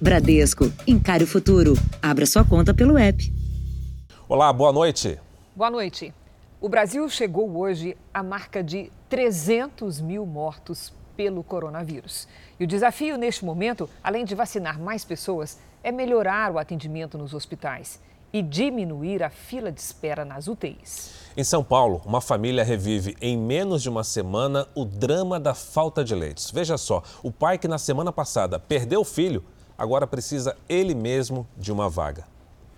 Bradesco, encare o futuro. Abra sua conta pelo app. Olá, boa noite. Boa noite. O Brasil chegou hoje à marca de 300 mil mortos pelo coronavírus. E o desafio neste momento, além de vacinar mais pessoas, é melhorar o atendimento nos hospitais e diminuir a fila de espera nas UTIs. Em São Paulo, uma família revive em menos de uma semana o drama da falta de leitos. Veja só, o pai que na semana passada perdeu o filho, agora precisa ele mesmo de uma vaga.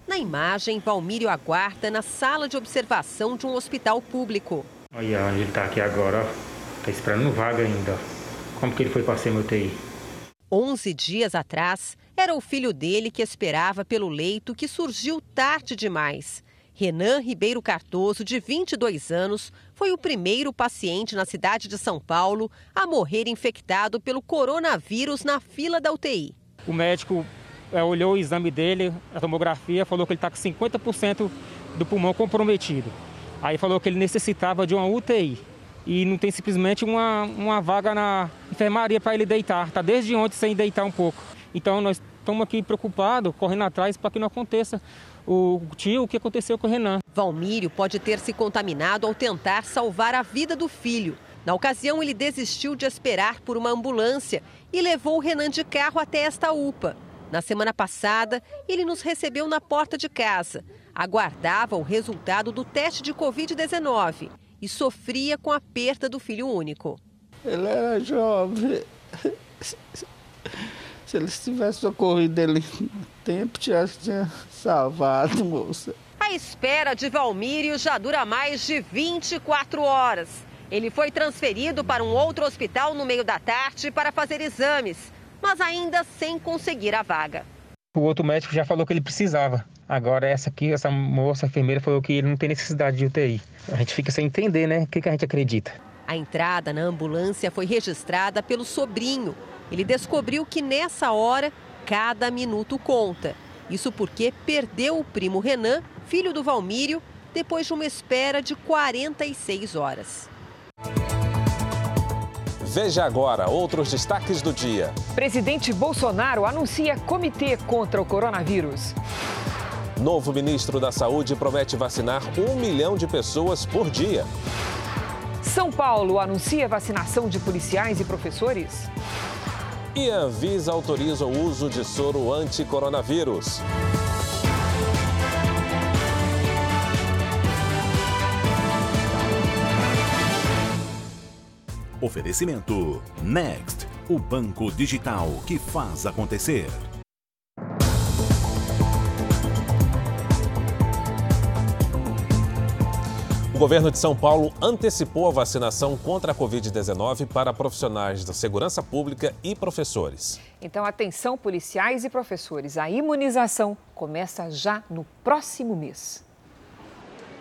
Na imagem, Valmírio aguarda na sala de observação de um hospital público. Olha onde ele está aqui agora, Está esperando vaga ainda. Como que ele foi para a CMUTI? 11 dias atrás, era o filho dele que esperava pelo leito que surgiu tarde demais. Renan Ribeiro Cardoso, de 22 anos, foi o primeiro paciente na cidade de São Paulo a morrer infectado pelo coronavírus na fila da UTI. O médico é, olhou o exame dele, a tomografia, falou que ele está com 50% do pulmão comprometido. Aí falou que ele necessitava de uma UTI e não tem simplesmente uma, uma vaga na enfermaria para ele deitar. Está desde ontem sem deitar um pouco. Então nós estamos aqui preocupados, correndo atrás para que não aconteça o tio o que aconteceu com o Renan. Valmírio pode ter se contaminado ao tentar salvar a vida do filho. Na ocasião, ele desistiu de esperar por uma ambulância e levou o Renan de carro até esta UPA. Na semana passada, ele nos recebeu na porta de casa. Aguardava o resultado do teste de Covid-19 e sofria com a perda do filho único. Ele era jovem. Se ele tivesse socorrido ele no tempo, tinha, tinha salvado, moça. A espera de Valmírio já dura mais de 24 horas. Ele foi transferido para um outro hospital no meio da tarde para fazer exames, mas ainda sem conseguir a vaga. O outro médico já falou que ele precisava. Agora essa aqui, essa moça enfermeira falou que ele não tem necessidade de UTI. A gente fica sem entender, né? O que, que a gente acredita. A entrada na ambulância foi registrada pelo sobrinho. Ele descobriu que nessa hora cada minuto conta. Isso porque perdeu o primo Renan, filho do Valmírio, depois de uma espera de 46 horas. Veja agora outros destaques do dia. Presidente Bolsonaro anuncia comitê contra o coronavírus. Novo ministro da Saúde promete vacinar um milhão de pessoas por dia. São Paulo anuncia vacinação de policiais e professores. E a Anvisa autoriza o uso de soro anti-coronavírus. Oferecimento Next, o banco digital que faz acontecer. O governo de São Paulo antecipou a vacinação contra a Covid-19 para profissionais da segurança pública e professores. Então, atenção, policiais e professores, a imunização começa já no próximo mês.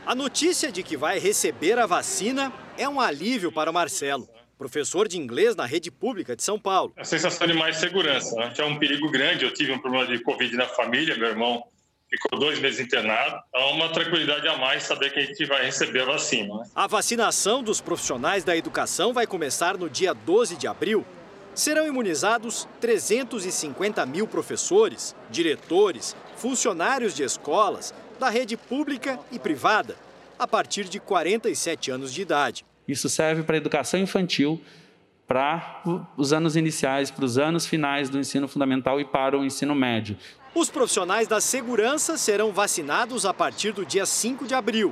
A notícia de que vai receber a vacina é um alívio para o Marcelo professor de inglês na rede pública de São Paulo. A sensação de mais segurança, né? é um perigo grande. Eu tive um problema de Covid na família, meu irmão ficou dois meses internado. É uma tranquilidade a mais saber que a gente vai receber a vacina. Né? A vacinação dos profissionais da educação vai começar no dia 12 de abril. Serão imunizados 350 mil professores, diretores, funcionários de escolas, da rede pública e privada, a partir de 47 anos de idade. Isso serve para a educação infantil, para os anos iniciais, para os anos finais do ensino fundamental e para o ensino médio. Os profissionais da segurança serão vacinados a partir do dia 5 de abril.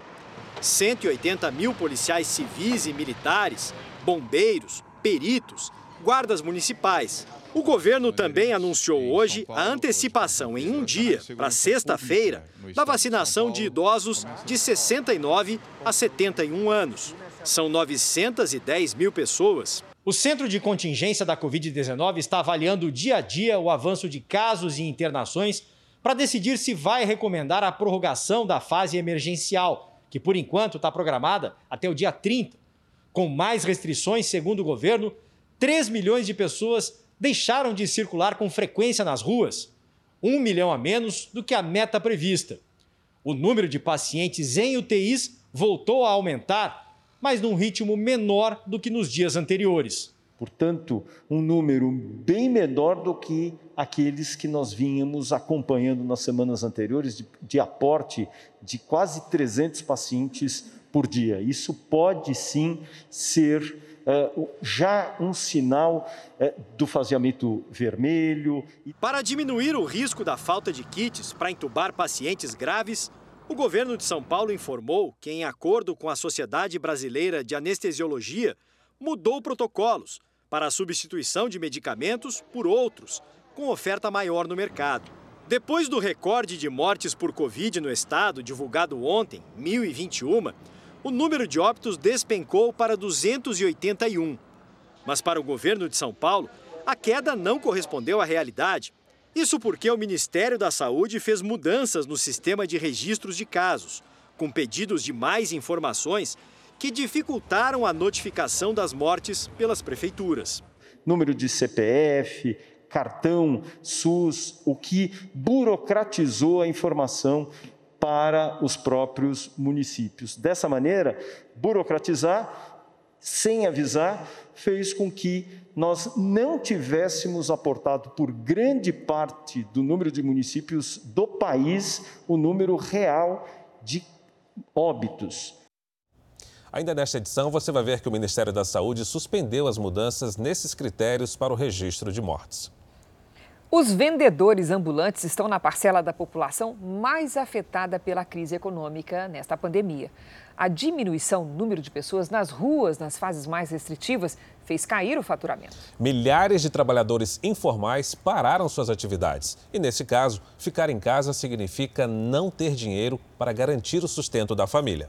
180 mil policiais civis e militares, bombeiros, peritos, guardas municipais. O governo também anunciou hoje a antecipação em um dia, para sexta-feira, da vacinação de idosos de 69 a 71 anos. São 910 mil pessoas. O Centro de Contingência da Covid-19 está avaliando dia a dia o avanço de casos e internações para decidir se vai recomendar a prorrogação da fase emergencial, que por enquanto está programada até o dia 30. Com mais restrições, segundo o governo, 3 milhões de pessoas deixaram de circular com frequência nas ruas, um milhão a menos do que a meta prevista. O número de pacientes em UTIs voltou a aumentar mas num ritmo menor do que nos dias anteriores. Portanto, um número bem menor do que aqueles que nós vínhamos acompanhando nas semanas anteriores, de, de, aporte de quase 300 pacientes por dia. Isso pode sim ser uh, já um sinal uh, do faseamento vermelho. Para diminuir o risco da falta de kits para entubar pacientes graves, o governo de São Paulo informou que, em acordo com a Sociedade Brasileira de Anestesiologia, mudou protocolos para a substituição de medicamentos por outros, com oferta maior no mercado. Depois do recorde de mortes por Covid no estado, divulgado ontem, 1.021, o número de óbitos despencou para 281. Mas para o governo de São Paulo, a queda não correspondeu à realidade. Isso porque o Ministério da Saúde fez mudanças no sistema de registros de casos, com pedidos de mais informações que dificultaram a notificação das mortes pelas prefeituras. Número de CPF, cartão, SUS, o que burocratizou a informação para os próprios municípios. Dessa maneira, burocratizar sem avisar, fez com que nós não tivéssemos aportado por grande parte do número de municípios do país o número real de óbitos. Ainda nesta edição, você vai ver que o Ministério da Saúde suspendeu as mudanças nesses critérios para o registro de mortes. Os vendedores ambulantes estão na parcela da população mais afetada pela crise econômica nesta pandemia. A diminuição no número de pessoas nas ruas nas fases mais restritivas fez cair o faturamento. Milhares de trabalhadores informais pararam suas atividades. E, nesse caso, ficar em casa significa não ter dinheiro para garantir o sustento da família.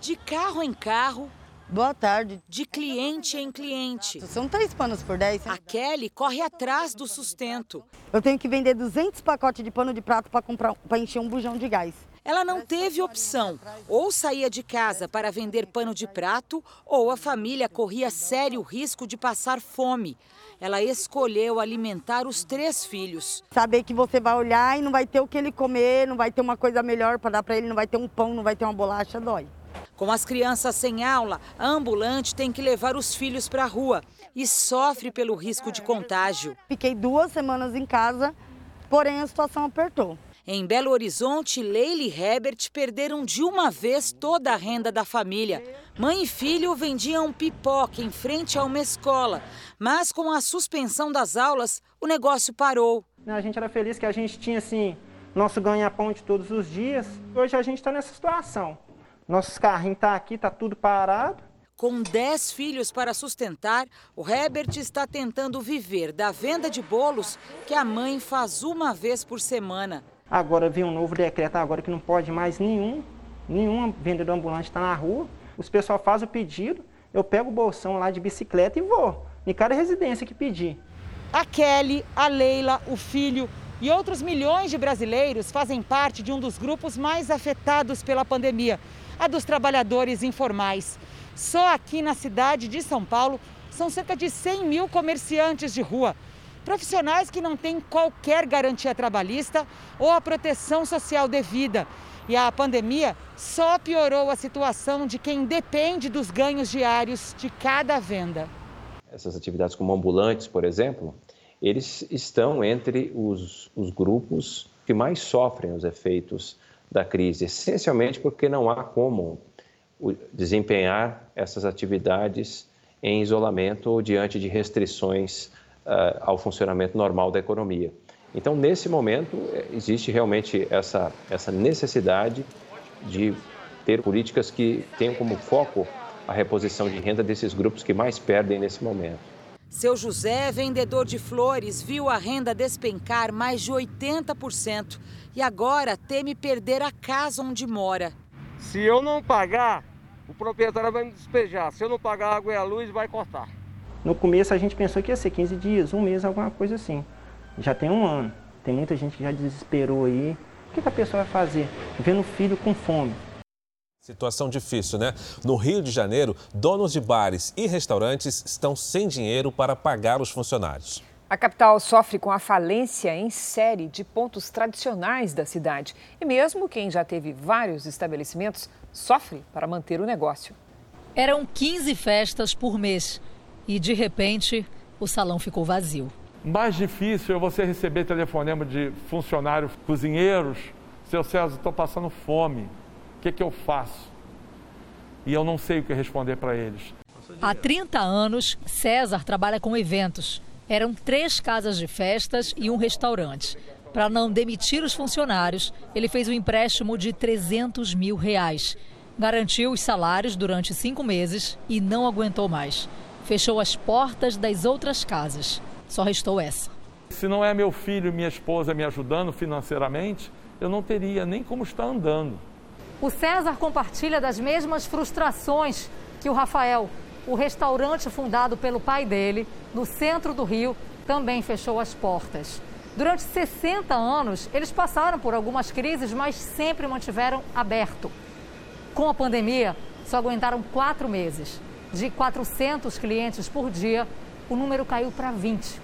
De carro em carro, Boa tarde. De cliente em cliente. São três panos por dez. A Kelly corre atrás do sustento. Eu tenho que vender 200 pacotes de pano de prato para comprar para encher um bujão de gás. Ela não teve opção. Ou saía de casa para vender pano de prato, ou a família corria sério risco de passar fome. Ela escolheu alimentar os três filhos. Saber que você vai olhar e não vai ter o que ele comer, não vai ter uma coisa melhor para dar para ele, não vai ter um pão, não vai ter uma bolacha, dói. Com as crianças sem aula, a ambulante tem que levar os filhos para a rua e sofre pelo risco de contágio. Fiquei duas semanas em casa, porém a situação apertou. Em Belo Horizonte, Leile e Herbert perderam de uma vez toda a renda da família. Mãe e filho vendiam pipoca em frente a uma escola, mas com a suspensão das aulas, o negócio parou. A gente era feliz que a gente tinha assim nosso ganha-pão de todos os dias. Hoje a gente está nessa situação. Nossos carrinhos estão tá aqui, está tudo parado. Com 10 filhos para sustentar, o Herbert está tentando viver da venda de bolos que a mãe faz uma vez por semana. Agora vem um novo decreto agora que não pode mais nenhum, nenhum vendedor ambulante estar tá na rua. Os pessoal faz o pedido, eu pego o bolsão lá de bicicleta e vou, em cada residência que pedir. A Kelly, a Leila, o filho e outros milhões de brasileiros fazem parte de um dos grupos mais afetados pela pandemia a dos trabalhadores informais. Só aqui na cidade de São Paulo são cerca de 100 mil comerciantes de rua. Profissionais que não têm qualquer garantia trabalhista ou a proteção social devida. E a pandemia só piorou a situação de quem depende dos ganhos diários de cada venda. Essas atividades como ambulantes, por exemplo, eles estão entre os, os grupos que mais sofrem os efeitos da crise, essencialmente porque não há como desempenhar essas atividades em isolamento ou diante de restrições ao funcionamento normal da economia. Então, nesse momento, eh, existe realmente essa, essa necessidade de ter políticas que tenham como foco a reposição de renda desses grupos que mais perdem nesse momento. Seu José, vendedor de flores, viu a renda despencar mais de 80% e agora teme perder a casa onde mora. Se eu não pagar, o proprietário vai me despejar. Se eu não pagar a água e a luz, vai cortar. No começo a gente pensou que ia ser 15 dias, um mês, alguma coisa assim. Já tem um ano. Tem muita gente que já desesperou aí. O que, que a pessoa vai fazer? Vendo o filho com fome. Situação difícil, né? No Rio de Janeiro, donos de bares e restaurantes estão sem dinheiro para pagar os funcionários. A capital sofre com a falência em série de pontos tradicionais da cidade. E mesmo quem já teve vários estabelecimentos sofre para manter o negócio. Eram 15 festas por mês. E de repente, o salão ficou vazio. Mais difícil é você receber telefonema de funcionários cozinheiros. Seu César, estou passando fome. O que, que eu faço? E eu não sei o que responder para eles. Há 30 anos, César trabalha com eventos. Eram três casas de festas e um restaurante. Para não demitir os funcionários, ele fez um empréstimo de 300 mil reais. Garantiu os salários durante cinco meses e não aguentou mais. Fechou as portas das outras casas. Só restou essa. Se não é meu filho e minha esposa me ajudando financeiramente, eu não teria nem como estar andando. O César compartilha das mesmas frustrações que o Rafael. O restaurante fundado pelo pai dele, no centro do Rio, também fechou as portas. Durante 60 anos, eles passaram por algumas crises, mas sempre mantiveram aberto. Com a pandemia, só aguentaram quatro meses. De 400 clientes por dia, o número caiu para 20.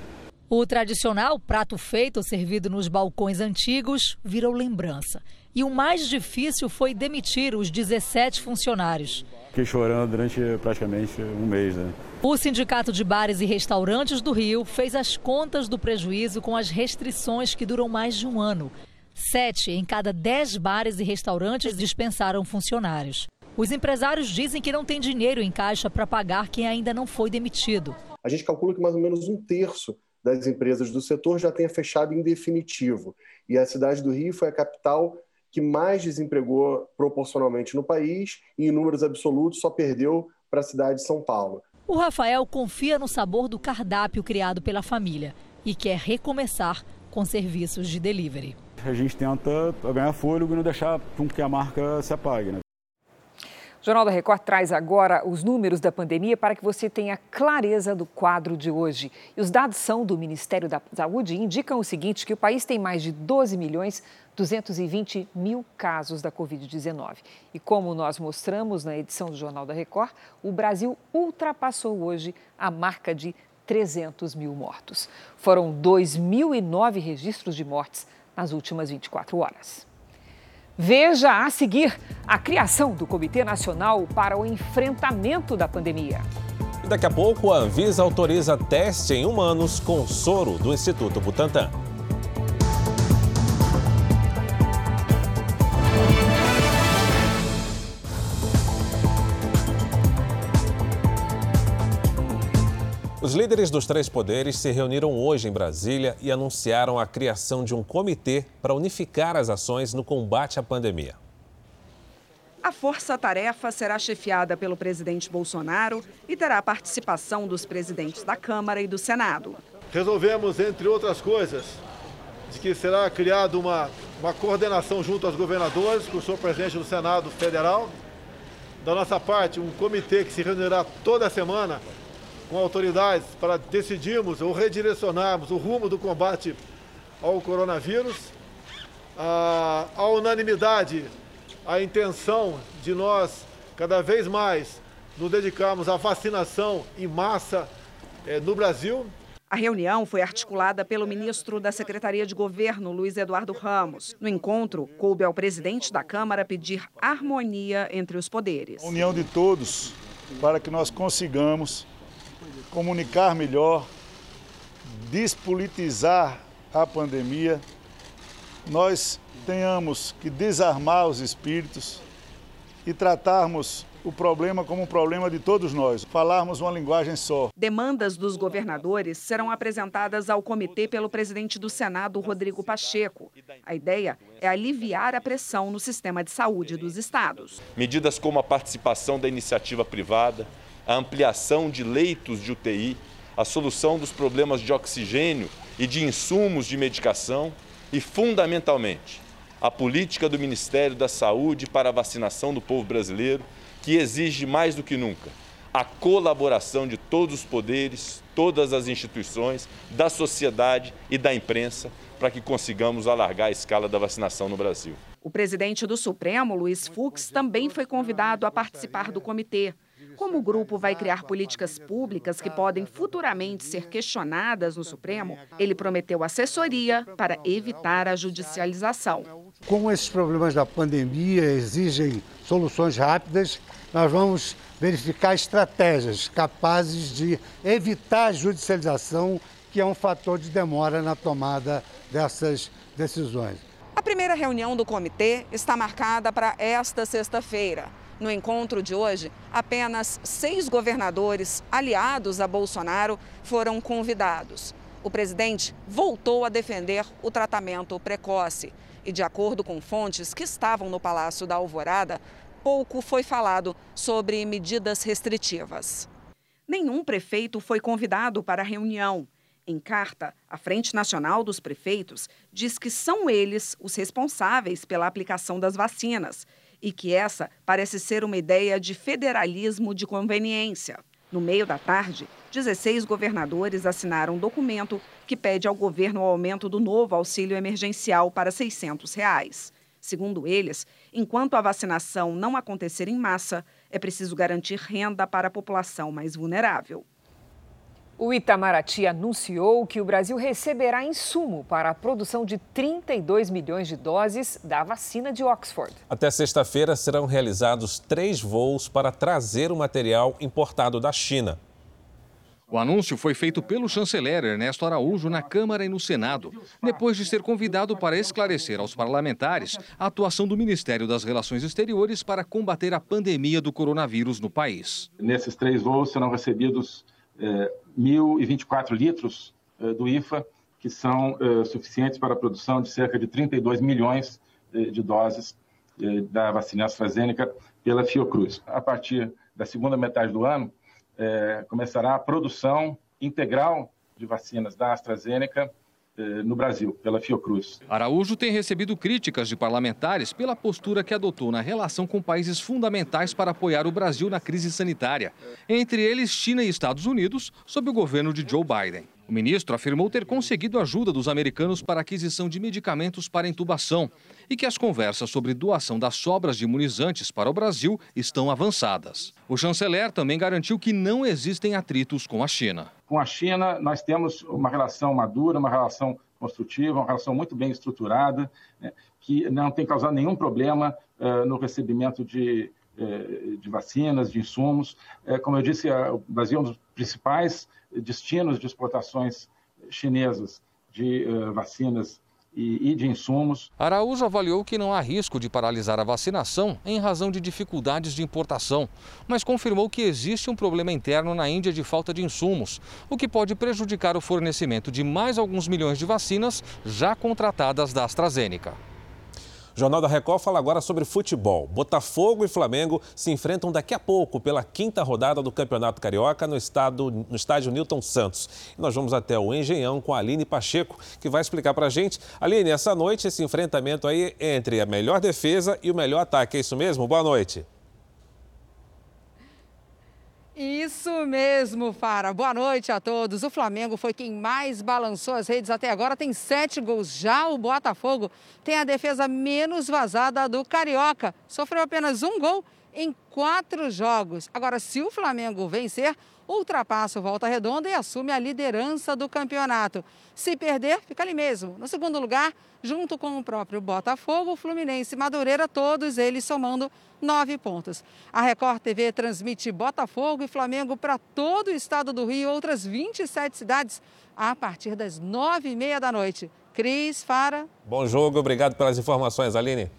O tradicional prato feito servido nos balcões antigos virou lembrança. E o mais difícil foi demitir os 17 funcionários. Fiquei chorando durante praticamente um mês. Né? O Sindicato de Bares e Restaurantes do Rio fez as contas do prejuízo com as restrições que duram mais de um ano. Sete em cada dez bares e restaurantes dispensaram funcionários. Os empresários dizem que não tem dinheiro em caixa para pagar quem ainda não foi demitido. A gente calcula que mais ou menos um terço das empresas do setor já tenha fechado em definitivo. E a cidade do Rio foi a capital que mais desempregou proporcionalmente no país e em números absolutos só perdeu para a cidade de São Paulo. O Rafael confia no sabor do cardápio criado pela família e quer recomeçar com serviços de delivery. A gente tenta ganhar fôlego e não deixar com que a marca se apague. Né? Jornal da Record traz agora os números da pandemia para que você tenha clareza do quadro de hoje. E os dados são do Ministério da Saúde e indicam o seguinte, que o país tem mais de 12 milhões 220 mil casos da Covid-19. E como nós mostramos na edição do Jornal da Record, o Brasil ultrapassou hoje a marca de 300 mil mortos. Foram 2.009 registros de mortes nas últimas 24 horas. Veja a seguir a criação do Comitê Nacional para o Enfrentamento da Pandemia. Daqui a pouco, a Anvisa autoriza teste em humanos com soro do Instituto Butantan. Os líderes dos três poderes se reuniram hoje em Brasília e anunciaram a criação de um comitê para unificar as ações no combate à pandemia. A força-tarefa será chefiada pelo presidente Bolsonaro e terá a participação dos presidentes da Câmara e do Senado. Resolvemos, entre outras coisas, de que será criada uma, uma coordenação junto aos governadores, com o senhor presidente do Senado Federal. Da nossa parte, um comitê que se reunirá toda semana com autoridades para decidirmos ou redirecionarmos o rumo do combate ao coronavírus. A, a unanimidade, a intenção de nós cada vez mais nos dedicarmos à vacinação em massa eh, no Brasil. A reunião foi articulada pelo ministro da Secretaria de Governo, Luiz Eduardo Ramos. No encontro, coube ao presidente da Câmara pedir harmonia entre os poderes. A união de todos para que nós consigamos comunicar melhor, despolitizar a pandemia, nós tenhamos que desarmar os espíritos e tratarmos o problema como um problema de todos nós, falarmos uma linguagem só. Demandas dos governadores serão apresentadas ao comitê pelo presidente do Senado, Rodrigo Pacheco. A ideia é aliviar a pressão no sistema de saúde dos estados. Medidas como a participação da iniciativa privada, a ampliação de leitos de UTI, a solução dos problemas de oxigênio e de insumos de medicação e, fundamentalmente, a política do Ministério da Saúde para a vacinação do povo brasileiro, que exige mais do que nunca a colaboração de todos os poderes, todas as instituições, da sociedade e da imprensa para que consigamos alargar a escala da vacinação no Brasil. O presidente do Supremo, Luiz Fux, também foi convidado a participar do comitê. Como o grupo vai criar políticas públicas que podem futuramente ser questionadas no Supremo, ele prometeu assessoria para evitar a judicialização. Com esses problemas da pandemia exigem soluções rápidas, nós vamos verificar estratégias capazes de evitar a judicialização, que é um fator de demora na tomada dessas decisões. A primeira reunião do comitê está marcada para esta sexta-feira. No encontro de hoje, apenas seis governadores aliados a Bolsonaro foram convidados. O presidente voltou a defender o tratamento precoce. E, de acordo com fontes que estavam no Palácio da Alvorada, pouco foi falado sobre medidas restritivas. Nenhum prefeito foi convidado para a reunião. Em carta, a Frente Nacional dos Prefeitos diz que são eles os responsáveis pela aplicação das vacinas e que essa parece ser uma ideia de federalismo de conveniência. No meio da tarde, 16 governadores assinaram um documento que pede ao governo o aumento do novo auxílio emergencial para 600 reais. Segundo eles, enquanto a vacinação não acontecer em massa, é preciso garantir renda para a população mais vulnerável. O Itamaraty anunciou que o Brasil receberá insumo para a produção de 32 milhões de doses da vacina de Oxford. Até sexta-feira serão realizados três voos para trazer o material importado da China. O anúncio foi feito pelo chanceler Ernesto Araújo na Câmara e no Senado, depois de ser convidado para esclarecer aos parlamentares a atuação do Ministério das Relações Exteriores para combater a pandemia do coronavírus no país. Nesses três voos serão recebidos eh, 1.024 litros eh, do IFA, que são eh, suficientes para a produção de cerca de 32 milhões eh, de doses da vacina AstraZeneca pela Fiocruz. A partir da segunda metade do ano, começará a produção integral de vacinas da AstraZeneca no Brasil, pela Fiocruz. Araújo tem recebido críticas de parlamentares pela postura que adotou na relação com países fundamentais para apoiar o Brasil na crise sanitária, entre eles China e Estados Unidos, sob o governo de Joe Biden. O ministro afirmou ter conseguido ajuda dos americanos para aquisição de medicamentos para intubação e que as conversas sobre doação das sobras de imunizantes para o Brasil estão avançadas. O chanceler também garantiu que não existem atritos com a China. Com a China, nós temos uma relação madura, uma relação construtiva, uma relação muito bem estruturada, né, que não tem causado nenhum problema uh, no recebimento de, uh, de vacinas, de insumos. Uh, como eu disse, o Brasil é um dos principais destinos de exportações chinesas de vacinas e, de insumos. Araújo avaliou que não há risco de paralisar a vacinação em razão de dificuldades de importação, mas confirmou que existe um problema interno na Índia de falta de insumos, o que pode prejudicar o fornecimento de mais alguns milhões de vacinas já contratadas da AstraZeneca. Jornal da Record fala agora sobre futebol. Botafogo e Flamengo se enfrentam daqui a pouco pela quinta rodada do Campeonato Carioca no, estado, no estádio Newton Santos. E nós vamos até o Engenhão com a Aline Pacheco, que vai explicar para a gente. Aline, essa noite esse enfrentamento aí entre a melhor defesa e o melhor ataque, é isso mesmo? Boa noite. Isso mesmo, Fara. Boa noite a todos. O Flamengo foi quem mais balançou as redes até agora, tem sete gols. Já o Botafogo tem a defesa menos vazada do Carioca. Sofreu apenas um gol em quatro jogos. Agora, se o Flamengo vencer, ultrapassa o Volta Redonda e assume a liderança do campeonato. Se perder, fica ali mesmo. No segundo lugar, junto com o próprio Botafogo, Fluminense e Madureira, todos eles somando nove pontos. A Record TV transmite Botafogo e Flamengo para todo o estado do Rio e outras 27 cidades a partir das nove e meia da noite. Cris, Fara. Bom jogo, obrigado pelas informações, Aline.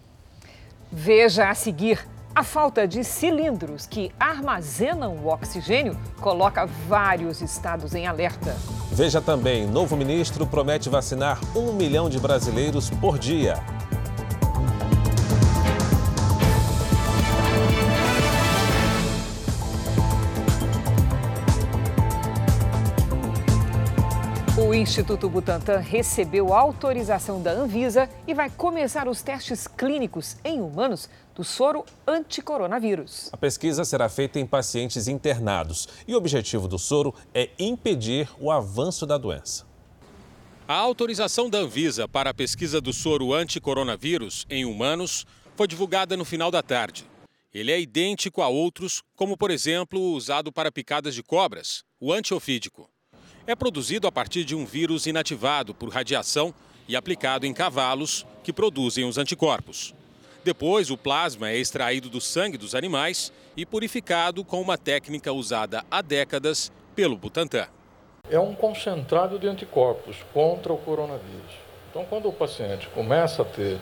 Veja a seguir. A falta de cilindros que armazenam o oxigênio coloca vários estados em alerta. Veja também: novo ministro promete vacinar um milhão de brasileiros por dia. O Instituto Butantan recebeu autorização da Anvisa e vai começar os testes clínicos em humanos do soro anticoronavírus. A pesquisa será feita em pacientes internados e o objetivo do soro é impedir o avanço da doença. A autorização da Anvisa para a pesquisa do soro anticoronavírus em humanos foi divulgada no final da tarde. Ele é idêntico a outros, como por exemplo o usado para picadas de cobras, o antiofídico é produzido a partir de um vírus inativado por radiação e aplicado em cavalos que produzem os anticorpos. Depois, o plasma é extraído do sangue dos animais e purificado com uma técnica usada há décadas pelo Butantan. É um concentrado de anticorpos contra o coronavírus. Então, quando o paciente começa a ter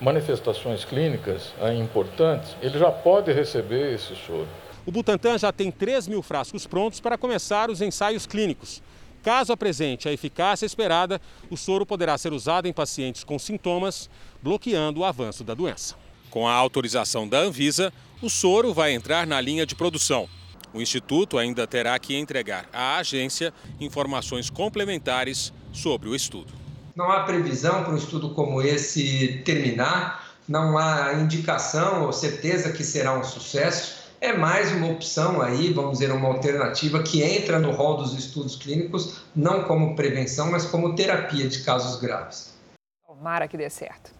manifestações clínicas importantes, ele já pode receber esse soro. O Butantan já tem 3 mil frascos prontos para começar os ensaios clínicos. Caso apresente a eficácia esperada, o soro poderá ser usado em pacientes com sintomas, bloqueando o avanço da doença. Com a autorização da Anvisa, o soro vai entrar na linha de produção. O Instituto ainda terá que entregar à agência informações complementares sobre o estudo. Não há previsão para um estudo como esse terminar, não há indicação ou certeza que será um sucesso. É mais uma opção aí, vamos dizer, uma alternativa que entra no rol dos estudos clínicos, não como prevenção, mas como terapia de casos graves. Tomara que dê certo.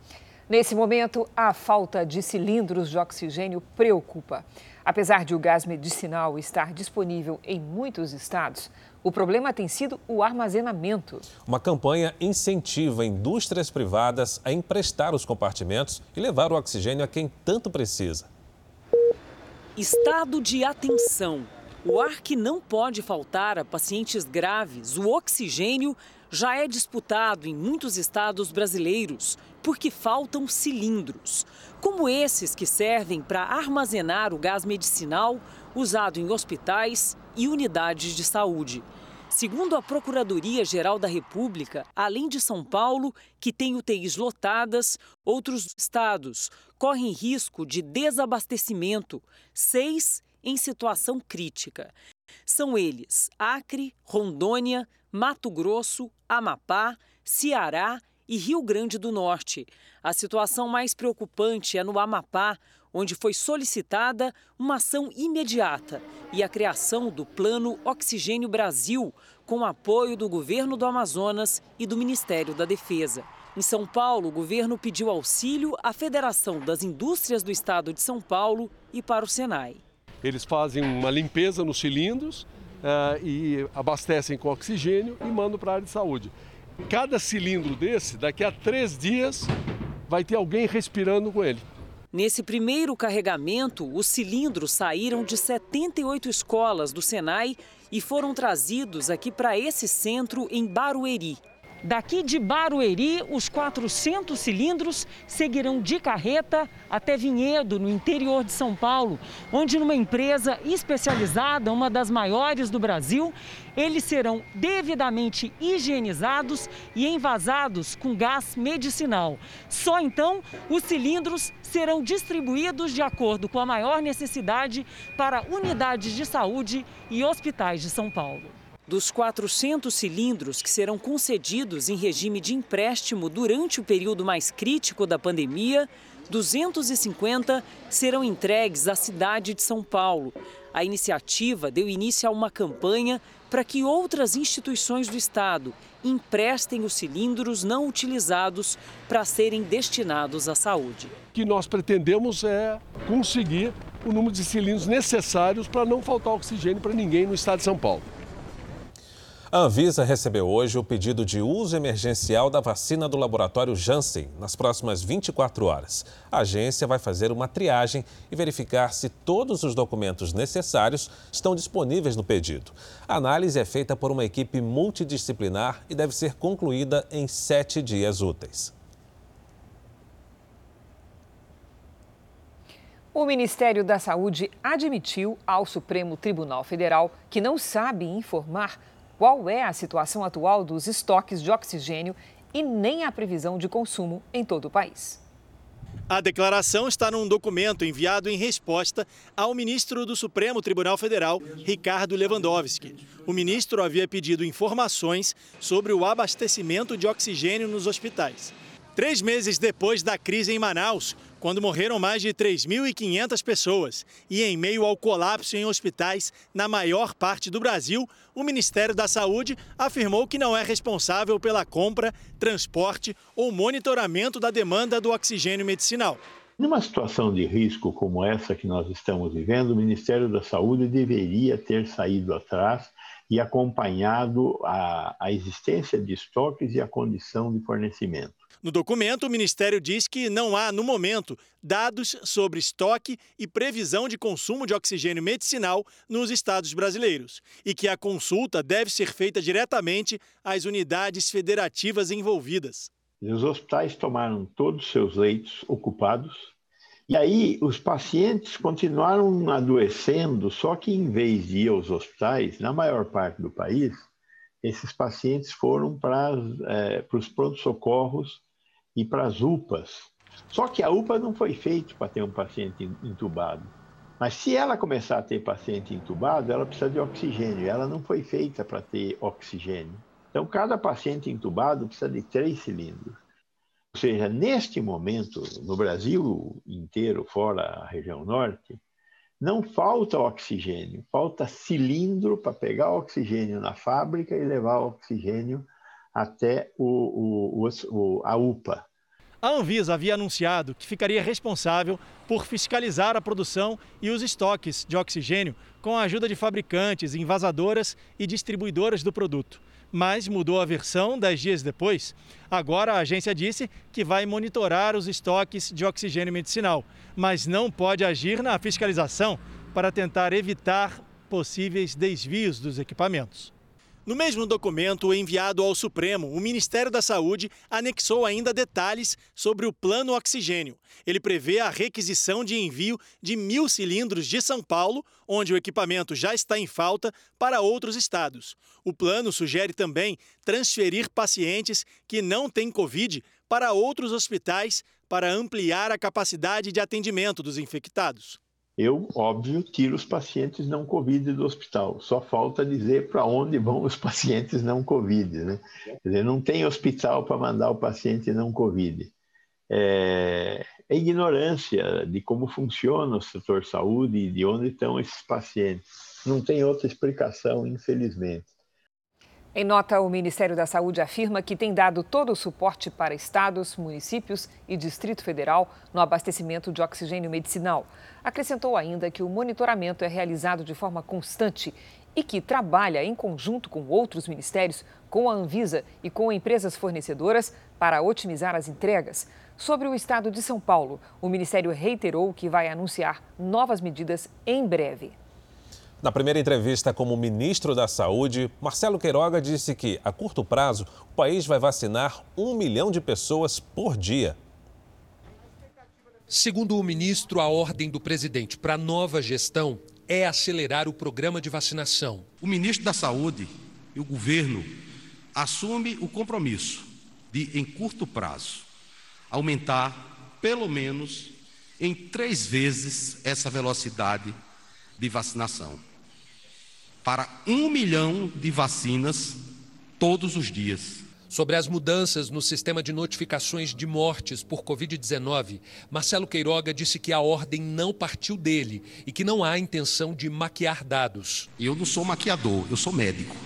Nesse momento, a falta de cilindros de oxigênio preocupa. Apesar de o gás medicinal estar disponível em muitos estados, o problema tem sido o armazenamento. Uma campanha incentiva indústrias privadas a emprestar os compartimentos e levar o oxigênio a quem tanto precisa. Estado de atenção. O ar que não pode faltar a pacientes graves, o oxigênio, já é disputado em muitos estados brasileiros porque faltam cilindros, como esses que servem para armazenar o gás medicinal usado em hospitais e unidades de saúde. Segundo a Procuradoria-Geral da República, além de São Paulo, que tem UTIs lotadas, outros estados correm risco de desabastecimento, seis em situação crítica. São eles Acre, Rondônia, Mato Grosso, Amapá, Ceará e Rio Grande do Norte. A situação mais preocupante é no Amapá, onde foi solicitada uma ação imediata e a criação do Plano Oxigênio Brasil, com apoio do governo do Amazonas e do Ministério da Defesa. Em São Paulo, o governo pediu auxílio à Federação das Indústrias do Estado de São Paulo e para o Senai. Eles fazem uma limpeza nos cilindros uh, e abastecem com oxigênio e mandam para a área de saúde. Cada cilindro desse, daqui a três dias, vai ter alguém respirando com ele. Nesse primeiro carregamento, os cilindros saíram de 78 escolas do Senai e foram trazidos aqui para esse centro em Barueri. Daqui de Barueri, os 400 cilindros seguirão de carreta até Vinhedo, no interior de São Paulo, onde numa empresa especializada, uma das maiores do Brasil, eles serão devidamente higienizados e envasados com gás medicinal. Só então os cilindros serão distribuídos de acordo com a maior necessidade para unidades de saúde e hospitais de São Paulo. Dos 400 cilindros que serão concedidos em regime de empréstimo durante o período mais crítico da pandemia, 250 serão entregues à cidade de São Paulo. A iniciativa deu início a uma campanha para que outras instituições do Estado emprestem os cilindros não utilizados para serem destinados à saúde. O que nós pretendemos é conseguir o número de cilindros necessários para não faltar oxigênio para ninguém no estado de São Paulo. A Anvisa recebeu hoje o pedido de uso emergencial da vacina do laboratório Janssen nas próximas 24 horas. A agência vai fazer uma triagem e verificar se todos os documentos necessários estão disponíveis no pedido. A análise é feita por uma equipe multidisciplinar e deve ser concluída em sete dias úteis. O Ministério da Saúde admitiu ao Supremo Tribunal Federal que não sabe informar qual é a situação atual dos estoques de oxigênio e nem a previsão de consumo em todo o país. A declaração está num documento enviado em resposta ao ministro do Supremo Tribunal Federal, Ricardo Lewandowski. O ministro havia pedido informações sobre o abastecimento de oxigênio nos hospitais. Três meses depois da crise em Manaus, quando morreram mais de 3.500 pessoas e em meio ao colapso em hospitais na maior parte do Brasil, o Ministério da Saúde afirmou que não é responsável pela compra, transporte ou monitoramento da demanda do oxigênio medicinal. Numa situação de risco como essa que nós estamos vivendo, o Ministério da Saúde deveria ter saído atrás e acompanhado a, a existência de estoques e a condição de fornecimento. No documento, o Ministério diz que não há, no momento, dados sobre estoque e previsão de consumo de oxigênio medicinal nos estados brasileiros e que a consulta deve ser feita diretamente às unidades federativas envolvidas. Os hospitais tomaram todos os seus leitos ocupados e aí os pacientes continuaram adoecendo, só que em vez de ir aos hospitais, na maior parte do país, esses pacientes foram para, é, para os prontos-socorros e para as UPAs. Só que a UPA não foi feita para ter um paciente entubado. Mas se ela começar a ter paciente entubado, ela precisa de oxigênio. Ela não foi feita para ter oxigênio. Então, cada paciente entubado precisa de três cilindros. Ou seja, neste momento, no Brasil inteiro, fora a região norte, não falta oxigênio, falta cilindro para pegar oxigênio na fábrica e levar oxigênio até o, o, o, a UPA. A Anvisa havia anunciado que ficaria responsável por fiscalizar a produção e os estoques de oxigênio com a ajuda de fabricantes, envasadoras e distribuidoras do produto mas mudou a versão dez dias depois. Agora a agência disse que vai monitorar os estoques de oxigênio medicinal, mas não pode agir na fiscalização para tentar evitar possíveis desvios dos equipamentos. No mesmo documento enviado ao Supremo, o Ministério da Saúde anexou ainda detalhes sobre o plano oxigênio. Ele prevê a requisição de envio de mil cilindros de São Paulo, onde o equipamento já está em falta, para outros estados. O plano sugere também transferir pacientes que não têm Covid para outros hospitais para ampliar a capacidade de atendimento dos infectados eu, óbvio, tiro os pacientes não Covid do hospital. Só falta dizer para onde vão os pacientes não Covid. Né? Quer dizer, não tem hospital para mandar o paciente não Covid. É, é ignorância de como funciona o setor saúde e de onde estão esses pacientes. Não tem outra explicação, infelizmente. Em nota, o Ministério da Saúde afirma que tem dado todo o suporte para estados, municípios e Distrito Federal no abastecimento de oxigênio medicinal. Acrescentou ainda que o monitoramento é realizado de forma constante e que trabalha em conjunto com outros ministérios, com a Anvisa e com empresas fornecedoras para otimizar as entregas. Sobre o estado de São Paulo, o Ministério reiterou que vai anunciar novas medidas em breve. Na primeira entrevista como ministro da Saúde, Marcelo Queiroga disse que, a curto prazo, o país vai vacinar um milhão de pessoas por dia. Segundo o ministro, a ordem do presidente para a nova gestão é acelerar o programa de vacinação. O ministro da Saúde e o governo assume o compromisso de, em curto prazo, aumentar pelo menos em três vezes essa velocidade de vacinação para um milhão de vacinas todos os dias. Sobre as mudanças no sistema de notificações de mortes por Covid-19, Marcelo Queiroga disse que a ordem não partiu dele e que não há intenção de maquiar dados. Eu não sou maquiador, eu sou médico.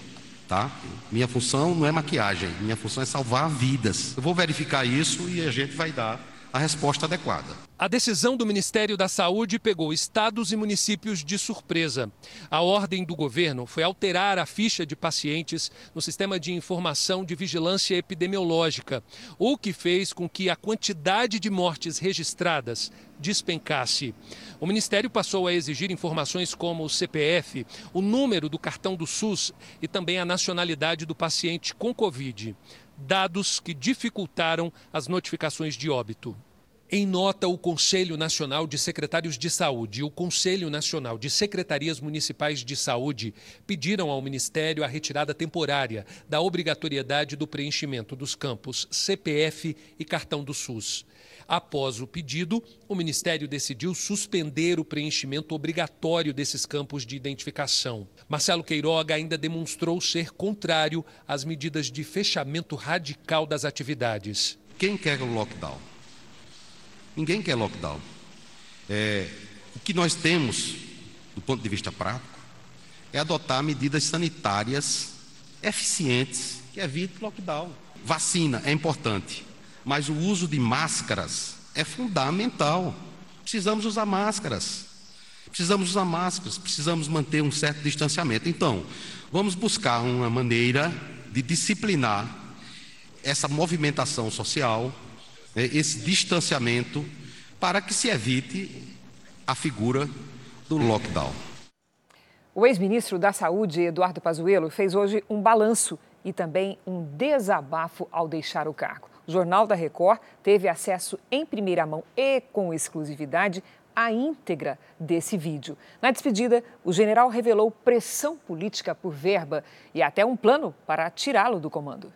Tá? Minha função não é maquiagem, minha função é salvar vidas. Eu vou verificar isso e a gente vai dar a resposta adequada. A decisão do Ministério da Saúde pegou estados e municípios de surpresa. A ordem do governo foi alterar a ficha de pacientes no sistema de informação de vigilância epidemiológica, o que fez com que a quantidade de mortes registradas despencasse. O Ministério passou a exigir informações como o CPF, o número do cartão do SUS e também a nacionalidade do paciente com Covid dados que dificultaram as notificações de óbito. Em nota, o Conselho Nacional de Secretários de Saúde e o Conselho Nacional de Secretarias Municipais de Saúde pediram ao Ministério a retirada temporária da obrigatoriedade do preenchimento dos campos CPF e cartão do SUS. Após o pedido, o Ministério decidiu suspender o preenchimento obrigatório desses campos de identificação. Marcelo Queiroga ainda demonstrou ser contrário às medidas de fechamento radical das atividades. Quem quer o lockdown? Ninguém quer lockdown. É, o que nós temos, do ponto de vista prático, é adotar medidas sanitárias eficientes que evitem lockdown. Vacina é importante mas o uso de máscaras é fundamental. Precisamos usar máscaras. Precisamos usar máscaras, precisamos manter um certo distanciamento. Então, Vamos buscar uma maneira de disciplinar essa movimentação social, né, esse distanciamento, para que se evite a figura do lockdown. O ex-ministro da Saúde, Eduardo Pazuello, fez hoje um balanço e também um desabafo ao deixar o cargo. O Jornal da Record teve acesso em primeira mão e com exclusividade à íntegra desse vídeo. Na despedida, o general revelou pressão política por verba e até um plano para tirá-lo do comando.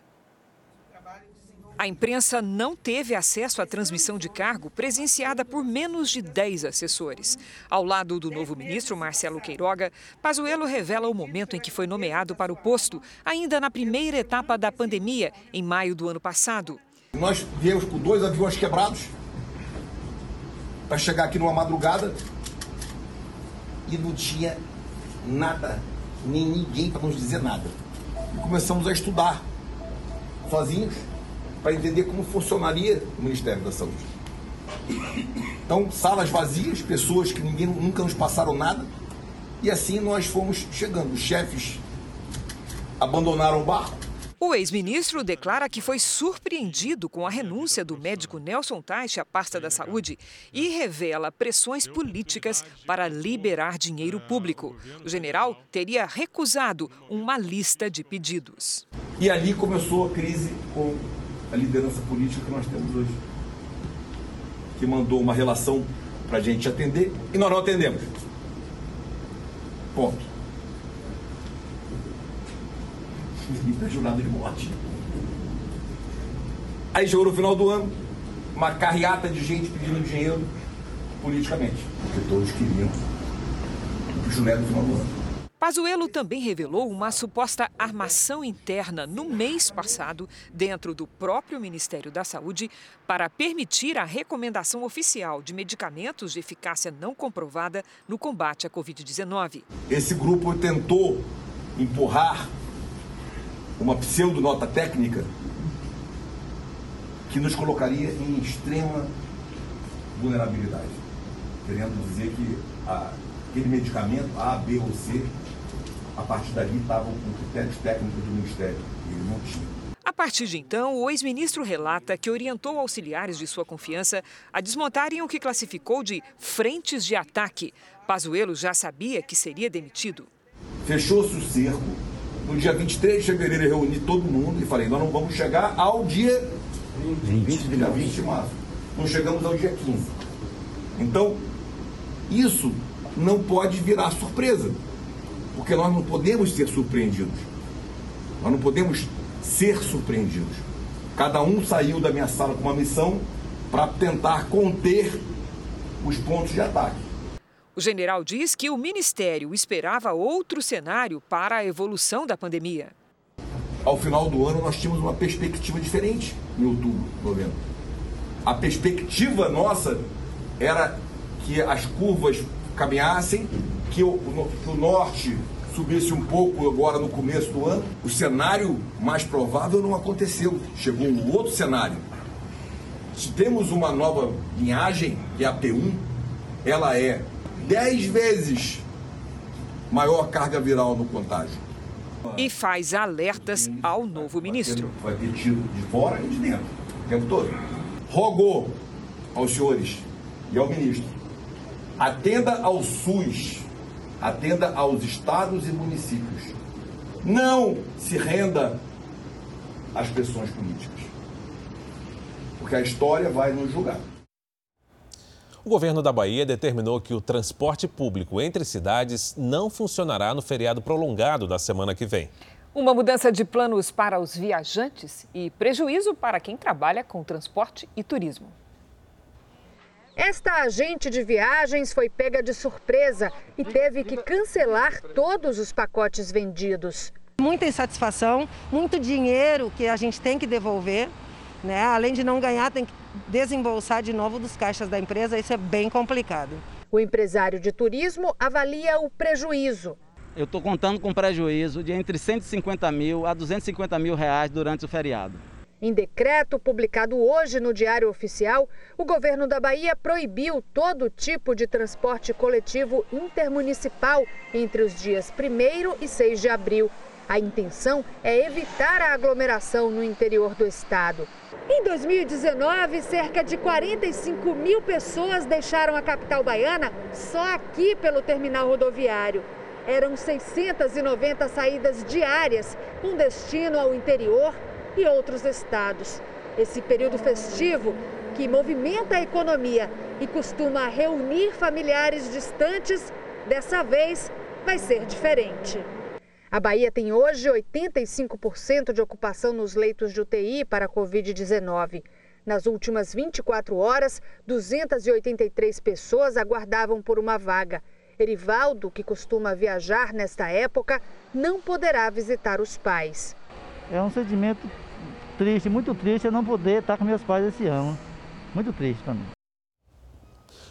A imprensa não teve acesso à transmissão de cargo presenciada por menos de 10 assessores. Ao lado do novo ministro Marcelo Queiroga, Pazuello revela o momento em que foi nomeado para o posto, ainda na primeira etapa da pandemia, em maio do ano passado. Nós viemos com dois aviões quebrados para chegar aqui numa madrugada e não tinha nada, nem ninguém para nos dizer nada. E começamos a estudar sozinhos para entender como funcionaria o Ministério da Saúde. Então, salas vazias, pessoas que ninguém nunca nos passaram nada, e assim nós fomos chegando. Os chefes abandonaram o barco. O ex-ministro declara que foi surpreendido com a renúncia do médico Nelson Teich à pasta da saúde e revela pressões políticas para liberar dinheiro público. O general teria recusado uma lista de pedidos. E ali começou a crise com a liderança política que nós temos hoje, que mandou uma relação para a gente atender e nós não atendemos. Ponto. Felipe é jurado de morte. Aí chegou no final do ano, uma carreata de gente pedindo dinheiro politicamente, porque todos queriam o chulé no final do ano. Pazuello também revelou uma suposta armação interna no mês passado dentro do próprio Ministério da Saúde para permitir a recomendação oficial de medicamentos de eficácia não comprovada no combate à Covid-19. Esse grupo tentou empurrar uma pseudo-nota técnica que nos colocaria em extrema vulnerabilidade, querendo dizer que a, aquele medicamento A, B ou C a partir dali estavam com critérios técnicos do Ministério e ele não tinha. A partir de então, o ex-ministro relata que orientou auxiliares de sua confiança a desmontarem o que classificou de frentes de ataque. Pazuello já sabia que seria demitido. Fechou-se o cerco. No dia 23 de fevereiro, eu reuni todo mundo e falei: nós não vamos chegar ao dia 20, 20, dia 20 de março. Não chegamos ao dia 15. Então, isso não pode virar surpresa porque nós não podemos ser surpreendidos. Nós não podemos ser surpreendidos. Cada um saiu da minha sala com uma missão para tentar conter os pontos de ataque. O general diz que o ministério esperava outro cenário para a evolução da pandemia. Ao final do ano, nós tínhamos uma perspectiva diferente em outubro, novembro. A perspectiva nossa era que as curvas caminhassem, que o, o, o norte subisse um pouco agora no começo do ano. O cenário mais provável não aconteceu. Chegou um outro cenário. Se temos uma nova linhagem, que é a P1, ela é 10 vezes maior carga viral no contágio. E faz alertas ao novo ministro. Vai ter tiro de fora e de dentro, o tempo todo. Rogou aos senhores e ao ministro, atenda ao SUS atenda aos estados e municípios. Não se renda às pressões políticas. Porque a história vai nos julgar. O governo da Bahia determinou que o transporte público entre cidades não funcionará no feriado prolongado da semana que vem. Uma mudança de planos para os viajantes e prejuízo para quem trabalha com transporte e turismo. Esta agente de viagens foi pega de surpresa e teve que cancelar todos os pacotes vendidos. Muita insatisfação, muito dinheiro que a gente tem que devolver, né? Além de não ganhar, tem que desembolsar de novo dos caixas da empresa, isso é bem complicado. O empresário de turismo avalia o prejuízo. Eu estou contando com prejuízo de entre 150 mil a 250 mil reais durante o feriado. Em decreto publicado hoje no Diário Oficial, o governo da Bahia proibiu todo tipo de transporte coletivo intermunicipal entre os dias 1 e 6 de abril. A intenção é evitar a aglomeração no interior do estado. Em 2019, cerca de 45 mil pessoas deixaram a capital baiana só aqui pelo terminal rodoviário. Eram 690 saídas diárias, com destino ao interior e outros estados. Esse período festivo, que movimenta a economia e costuma reunir familiares distantes, dessa vez vai ser diferente. A Bahia tem hoje 85% de ocupação nos leitos de UTI para a Covid-19. Nas últimas 24 horas, 283 pessoas aguardavam por uma vaga. Erivaldo, que costuma viajar nesta época, não poderá visitar os pais. É um sentimento triste, muito triste eu não poder estar com meus pais esse ano. Muito triste para mim.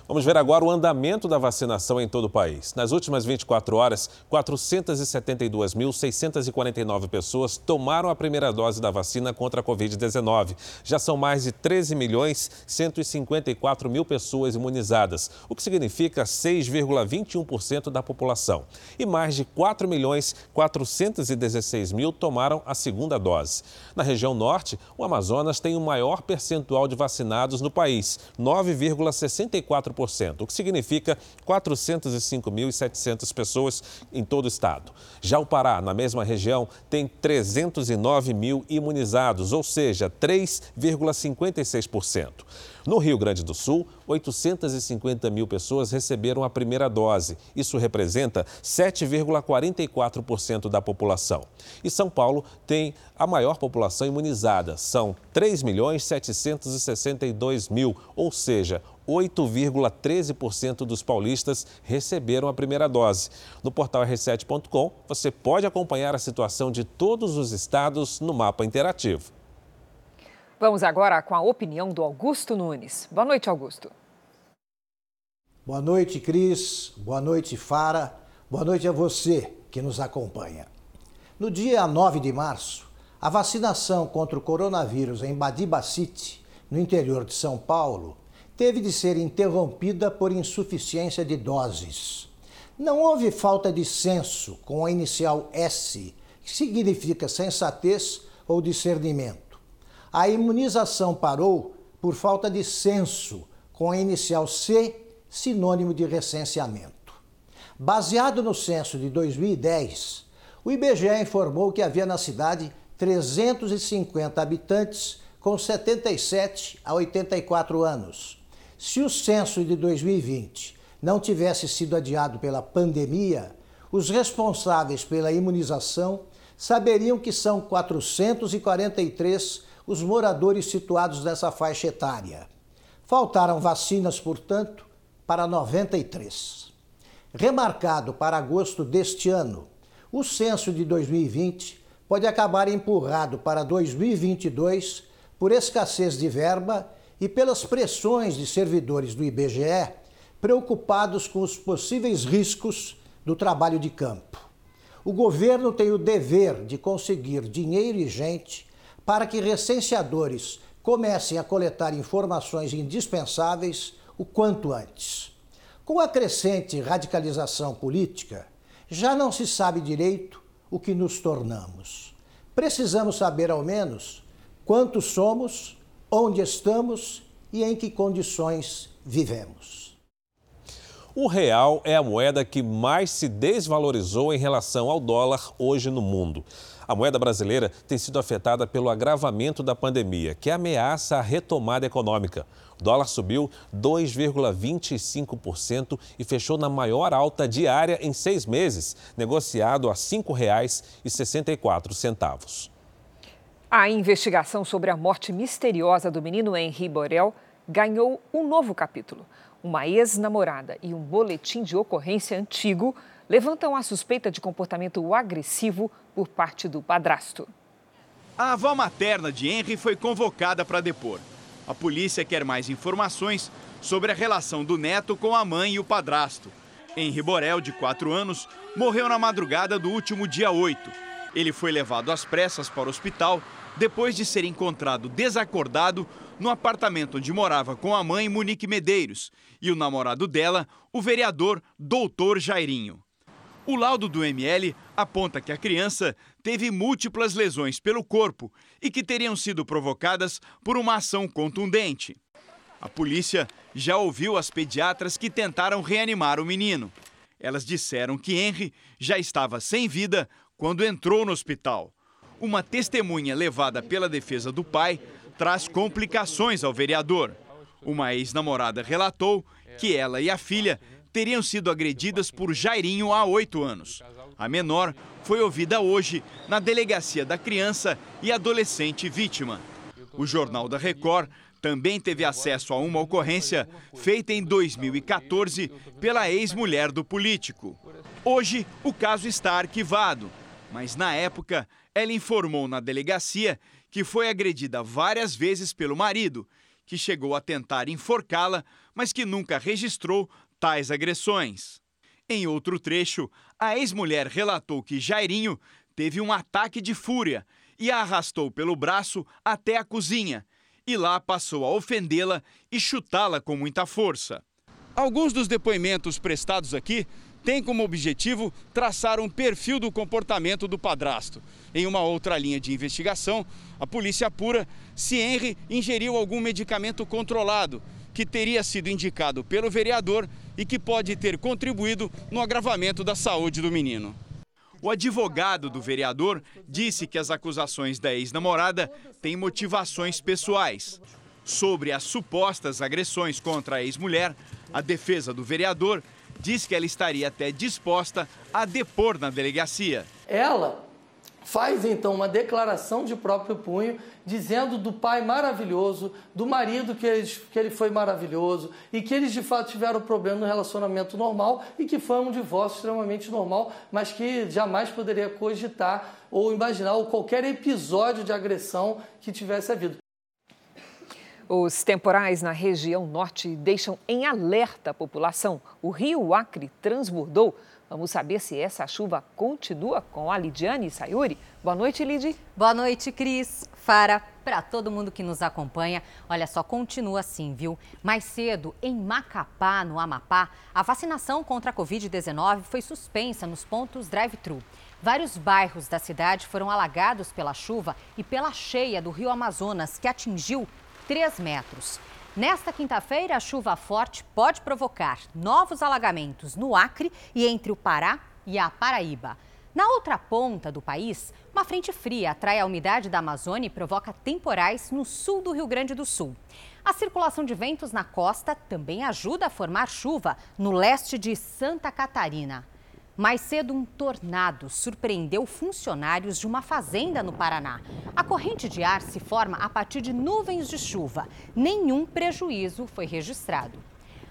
Vamos ver agora o andamento da vacinação em todo o país. Nas últimas 24 horas, 472.649 pessoas tomaram a primeira dose da vacina contra a Covid-19. Já são mais de 13 milhões 154 mil pessoas imunizadas, o que significa 6,21% da população. E mais de 4 milhões 416 mil tomaram a segunda dose. Na região norte, o Amazonas tem o maior percentual de vacinados no país, 9,64% o que significa 405.700 pessoas em todo o estado. Já o Pará, na mesma região, tem 309 mil imunizados, ou seja, 3,56%. No Rio Grande do Sul, 850 mil pessoas receberam a primeira dose. Isso representa 7,44% da população. E São Paulo tem a maior população imunizada. São 3 milhões 762 mil, ou seja, 8,13% dos paulistas receberam a primeira dose. No portal r7.com, você pode acompanhar a situação de todos os estados no mapa interativo. Vamos agora com a opinião do Augusto Nunes. Boa noite, Augusto. Boa noite, Cris. Boa noite, Fara. Boa noite a você que nos acompanha. No dia 9 de março, a vacinação contra o coronavírus em Badiba City, no interior de São Paulo, teve de ser interrompida por insuficiência de doses. Não houve falta de senso com a inicial S, que significa sensatez ou discernimento. A imunização parou por falta de senso com a inicial C, sinônimo de recenseamento. Baseado no censo de 2010, o IBGE informou que havia na cidade 350 habitantes com 77 a 84 anos se o censo de 2020 não tivesse sido adiado pela pandemia, os responsáveis pela imunização saberiam que são 443 os moradores situados nessa faixa etária. Faltaram vacinas, portanto, para 93. Remarcado para agosto deste ano, o censo de 2020 pode acabar empurrado para 2022 por escassez de verba e pelas pressões de servidores do IBGE preocupados com os possíveis riscos do trabalho de campo. O governo tem o dever de conseguir dinheiro e gente para que recenseadores comecem a coletar informações indispensáveis o quanto antes. Com a crescente radicalização política, já não se sabe direito o que nos tornamos. Precisamos saber, ao menos, quantos somos onde estamos e em que condições vivemos. O real é a moeda que mais se desvalorizou em relação ao dólar hoje no mundo. A moeda brasileira tem sido afetada pelo agravamento da pandemia, que ameaça a retomada econômica. O dólar subiu 2,25% e fechou na maior alta diária em seis meses, negociado a R$ 5,64. A investigação sobre a morte misteriosa do menino Henri Borel ganhou um novo capítulo. Uma ex-namorada e um boletim de ocorrência antigo levantam a suspeita de comportamento agressivo por parte do padrasto. A avó materna de Henry foi convocada para depor. A polícia quer mais informações sobre a relação do neto com a mãe e o padrasto. Henri Borel, de 4 anos, morreu na madrugada do último dia 8. Ele foi levado às pressas para o hospital depois de ser encontrado desacordado no apartamento onde morava com a mãe Monique Medeiros e o namorado dela, o vereador Doutor Jairinho. O laudo do ML aponta que a criança teve múltiplas lesões pelo corpo e que teriam sido provocadas por uma ação contundente. A polícia já ouviu as pediatras que tentaram reanimar o menino. Elas disseram que Henry já estava sem vida quando entrou no hospital. Uma testemunha levada pela defesa do pai traz complicações ao vereador. Uma ex-namorada relatou que ela e a filha teriam sido agredidas por Jairinho há oito anos. A menor foi ouvida hoje na delegacia da criança e adolescente vítima. O Jornal da Record também teve acesso a uma ocorrência feita em 2014 pela ex-mulher do político. Hoje, o caso está arquivado, mas na época ela informou na delegacia que foi agredida várias vezes pelo marido, que chegou a tentar enforcá-la, mas que nunca registrou tais agressões. Em outro trecho, a ex-mulher relatou que Jairinho teve um ataque de fúria e a arrastou pelo braço até a cozinha e lá passou a ofendê-la e chutá-la com muita força. Alguns dos depoimentos prestados aqui têm como objetivo traçar um perfil do comportamento do padrasto. Em uma outra linha de investigação, a polícia apura se Henry ingeriu algum medicamento controlado que teria sido indicado pelo vereador e que pode ter contribuído no agravamento da saúde do menino. O advogado do vereador disse que as acusações da ex-namorada têm motivações pessoais. Sobre as supostas agressões contra a ex-mulher, a defesa do vereador diz que ela estaria até disposta a depor na delegacia. Ela faz então uma declaração de próprio punho, dizendo do pai maravilhoso, do marido que, que ele foi maravilhoso e que eles de fato tiveram problema no relacionamento normal e que foi um divórcio extremamente normal, mas que jamais poderia cogitar ou imaginar ou qualquer episódio de agressão que tivesse havido. Os temporais na região norte deixam em alerta a população. O rio Acre transbordou Vamos saber se essa chuva continua com a Lidiane Sayuri. Boa noite, Lidi. Boa noite, Cris. Fara, para todo mundo que nos acompanha, olha só, continua assim, viu? Mais cedo, em Macapá, no Amapá, a vacinação contra a Covid-19 foi suspensa nos pontos drive-thru. Vários bairros da cidade foram alagados pela chuva e pela cheia do rio Amazonas, que atingiu 3 metros. Nesta quinta-feira, a chuva forte pode provocar novos alagamentos no Acre e entre o Pará e a Paraíba. Na outra ponta do país, uma frente fria atrai a umidade da Amazônia e provoca temporais no sul do Rio Grande do Sul. A circulação de ventos na costa também ajuda a formar chuva no leste de Santa Catarina. Mais cedo, um tornado surpreendeu funcionários de uma fazenda no Paraná. A corrente de ar se forma a partir de nuvens de chuva. Nenhum prejuízo foi registrado.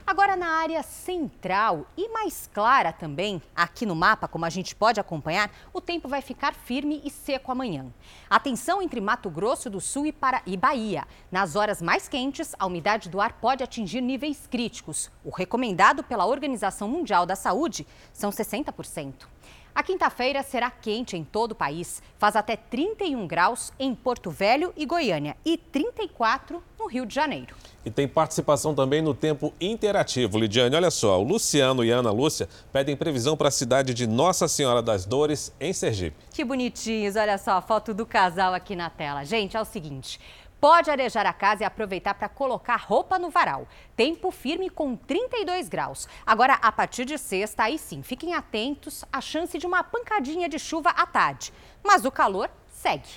Agora, na área central e mais clara também, aqui no mapa, como a gente pode acompanhar, o tempo vai ficar firme e seco amanhã. Atenção entre Mato Grosso do Sul e, para... e Bahia. Nas horas mais quentes, a umidade do ar pode atingir níveis críticos. O recomendado pela Organização Mundial da Saúde são 60%. A quinta-feira será quente em todo o país. Faz até 31 graus em Porto Velho e Goiânia e 34 no Rio de Janeiro. E tem participação também no tempo interativo. Lidiane, olha só, o Luciano e a Ana Lúcia pedem previsão para a cidade de Nossa Senhora das Dores, em Sergipe. Que bonitinhos, olha só a foto do casal aqui na tela. Gente, é o seguinte, Pode arejar a casa e aproveitar para colocar roupa no varal. Tempo firme com 32 graus. Agora, a partir de sexta, aí sim, fiquem atentos à chance de uma pancadinha de chuva à tarde. Mas o calor segue.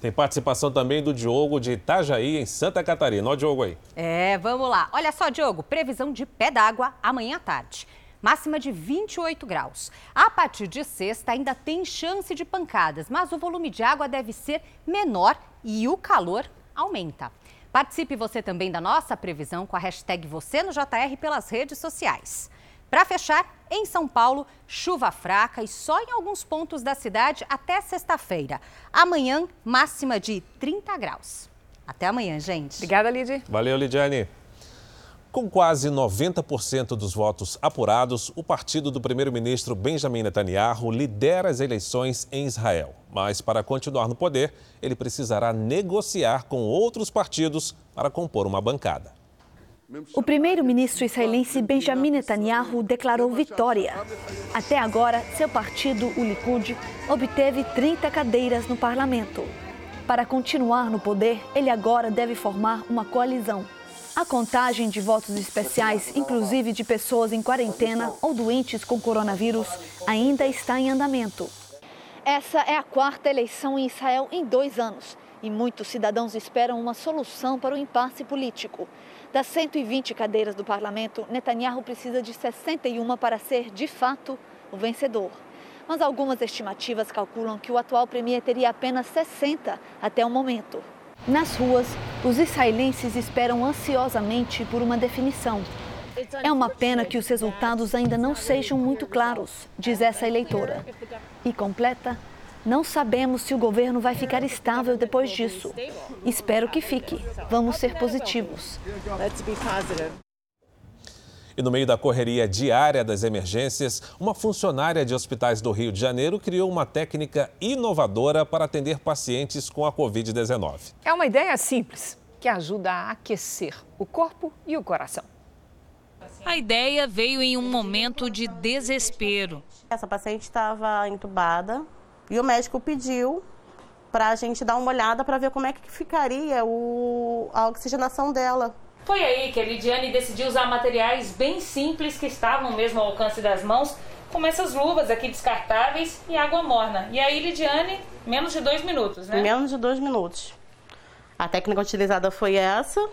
Tem participação também do Diogo de Itajaí, em Santa Catarina. O Diogo aí. É, vamos lá. Olha só, Diogo, previsão de pé d'água amanhã à tarde máxima de 28 graus. A partir de sexta ainda tem chance de pancadas, mas o volume de água deve ser menor e o calor aumenta. Participe você também da nossa previsão com a hashtag Você no JR pelas redes sociais. Para fechar, em São Paulo, chuva fraca e só em alguns pontos da cidade até sexta-feira. Amanhã, máxima de 30 graus. Até amanhã, gente. Obrigada, Lidy. Valeu, Lidiane. Com quase 90% dos votos apurados, o partido do primeiro-ministro Benjamin Netanyahu lidera as eleições em Israel. Mas para continuar no poder, ele precisará negociar com outros partidos para compor uma bancada. O primeiro-ministro israelense Benjamin Netanyahu declarou vitória. Até agora, seu partido, o Likud, obteve 30 cadeiras no parlamento. Para continuar no poder, ele agora deve formar uma coalizão. A contagem de votos especiais, inclusive de pessoas em quarentena ou doentes com coronavírus, ainda está em andamento. Essa é a quarta eleição em Israel em dois anos e muitos cidadãos esperam uma solução para o impasse político. Das 120 cadeiras do parlamento, Netanyahu precisa de 61 para ser, de fato, o vencedor. Mas algumas estimativas calculam que o atual premier teria apenas 60 até o momento. Nas ruas, os israelenses esperam ansiosamente por uma definição. É uma pena que os resultados ainda não sejam muito claros, diz essa eleitora. E completa: não sabemos se o governo vai ficar estável depois disso. Espero que fique. Vamos ser positivos. E no meio da correria diária das emergências, uma funcionária de hospitais do Rio de Janeiro criou uma técnica inovadora para atender pacientes com a Covid-19. É uma ideia simples que ajuda a aquecer o corpo e o coração. A ideia veio em um momento de desespero. Essa paciente estava entubada e o médico pediu para a gente dar uma olhada para ver como é que ficaria o, a oxigenação dela. Foi aí que a Lidiane decidiu usar materiais bem simples que estavam mesmo ao alcance das mãos, como essas luvas aqui descartáveis e água morna. E aí, Lidiane, menos de dois minutos, né? Menos de dois minutos. A técnica utilizada foi essa: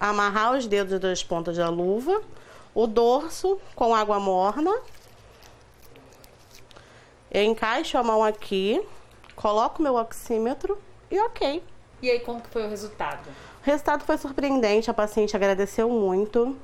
amarrar os dedos das pontas da luva, o dorso com água morna. Eu encaixo a mão aqui, coloco meu oxímetro e ok. E aí, como que foi o resultado? O resultado foi surpreendente, a paciente agradeceu muito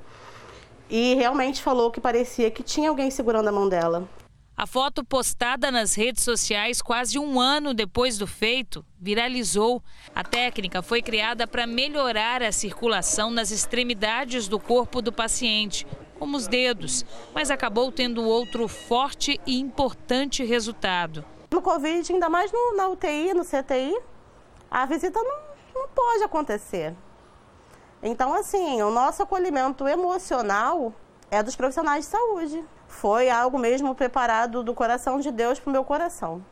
e realmente falou que parecia que tinha alguém segurando a mão dela. A foto postada nas redes sociais quase um ano depois do feito viralizou. A técnica foi criada para melhorar a circulação nas extremidades do corpo do paciente, como os dedos, mas acabou tendo outro forte e importante resultado. No Covid, ainda mais no, na UTI, no CTI, a visita não não pode acontecer. Então, assim, o nosso acolhimento emocional é dos profissionais de saúde. Foi algo mesmo preparado do coração de Deus para o meu coração.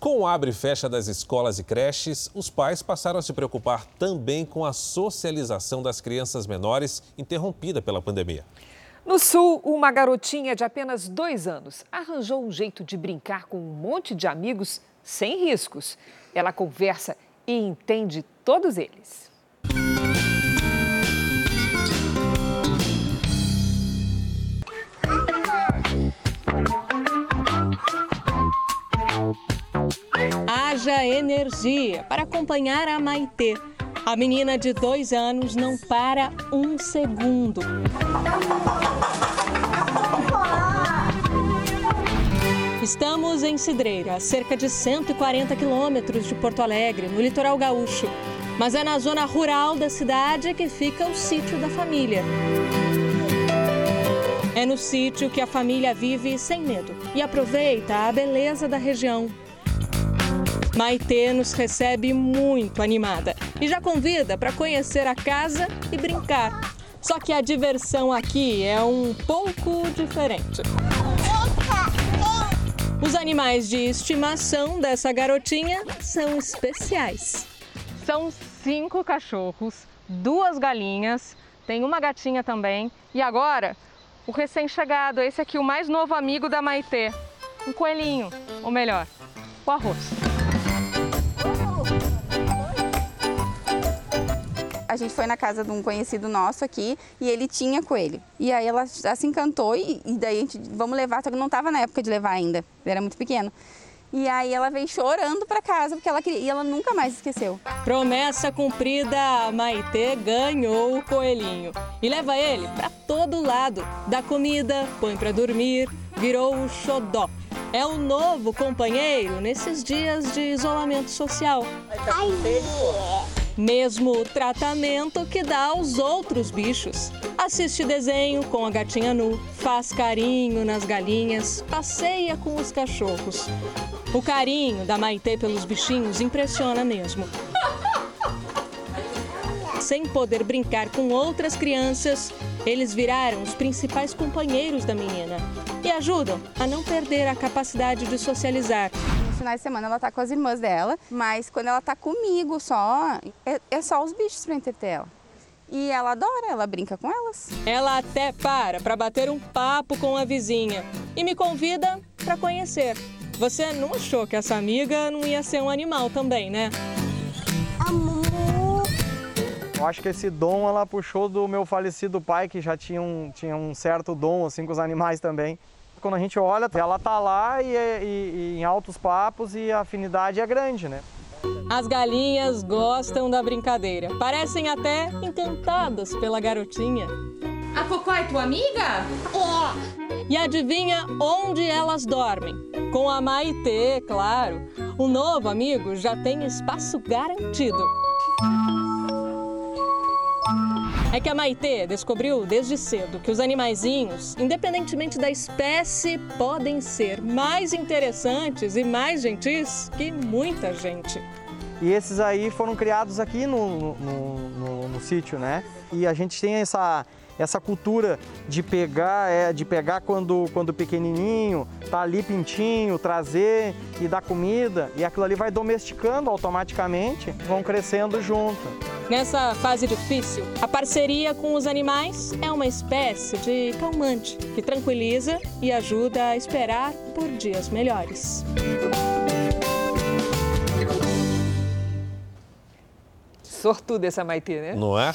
Com o abre e fecha das escolas e creches, os pais passaram a se preocupar também com a socialização das crianças menores interrompida pela pandemia. No Sul, uma garotinha de apenas dois anos arranjou um jeito de brincar com um monte de amigos sem riscos. Ela conversa e entende todos eles. Haja energia para acompanhar a Maitê. A menina de dois anos não para um segundo. Estamos em Cidreira, a cerca de 140 quilômetros de Porto Alegre, no litoral gaúcho. Mas é na zona rural da cidade que fica o sítio da família. É no sítio que a família vive sem medo e aproveita a beleza da região. Maitê nos recebe muito animada e já convida para conhecer a casa e brincar. Só que a diversão aqui é um pouco diferente. Os animais de estimação dessa garotinha são especiais. São cinco cachorros, duas galinhas, tem uma gatinha também. E agora, o recém-chegado, esse aqui, o mais novo amigo da Maitê. Um coelhinho, ou melhor, o arroz. Gente foi na casa de um conhecido nosso aqui e ele tinha coelho. E aí ela já se encantou e, e daí a gente, vamos levar, só que não estava na época de levar ainda, ele era muito pequeno. E aí ela veio chorando para casa porque ela queria e ela nunca mais esqueceu. Promessa cumprida, a Maitê ganhou o coelhinho e leva ele para todo lado. Dá comida, põe para dormir, virou o xodó. É o novo companheiro nesses dias de isolamento social. Ai, mesmo tratamento que dá aos outros bichos. Assiste desenho com a gatinha nu, faz carinho nas galinhas, passeia com os cachorros. O carinho da Maitê pelos bichinhos impressiona mesmo. Sem poder brincar com outras crianças, eles viraram os principais companheiros da menina e ajudam a não perder a capacidade de socializar. Finais de semana ela tá com as irmãs dela, mas quando ela tá comigo só, é, é só os bichos para entreter ela. E ela adora, ela brinca com elas. Ela até para para bater um papo com a vizinha e me convida para conhecer. Você não achou que essa amiga não ia ser um animal também, né? Eu acho que esse dom ela puxou do meu falecido pai, que já tinha um, tinha um certo dom assim com os animais também. Quando a gente olha, ela tá lá e, e, e em altos papos e a afinidade é grande, né? As galinhas gostam da brincadeira. Parecem até encantadas pela garotinha. A Cocó é tua amiga? E adivinha onde elas dormem? Com a Maitê, claro. O novo amigo já tem espaço garantido. É que a Maitê descobriu desde cedo que os animaizinhos, independentemente da espécie, podem ser mais interessantes e mais gentis que muita gente. E esses aí foram criados aqui no, no, no, no sítio, né? E a gente tem essa, essa cultura de pegar, é, de pegar quando, quando pequenininho, tá ali pintinho, trazer e dar comida, e aquilo ali vai domesticando automaticamente, vão crescendo junto. Nessa fase difícil, a parceria com os animais é uma espécie de calmante que tranquiliza e ajuda a esperar por dias melhores. Sortuda essa Maitê, né? Não é?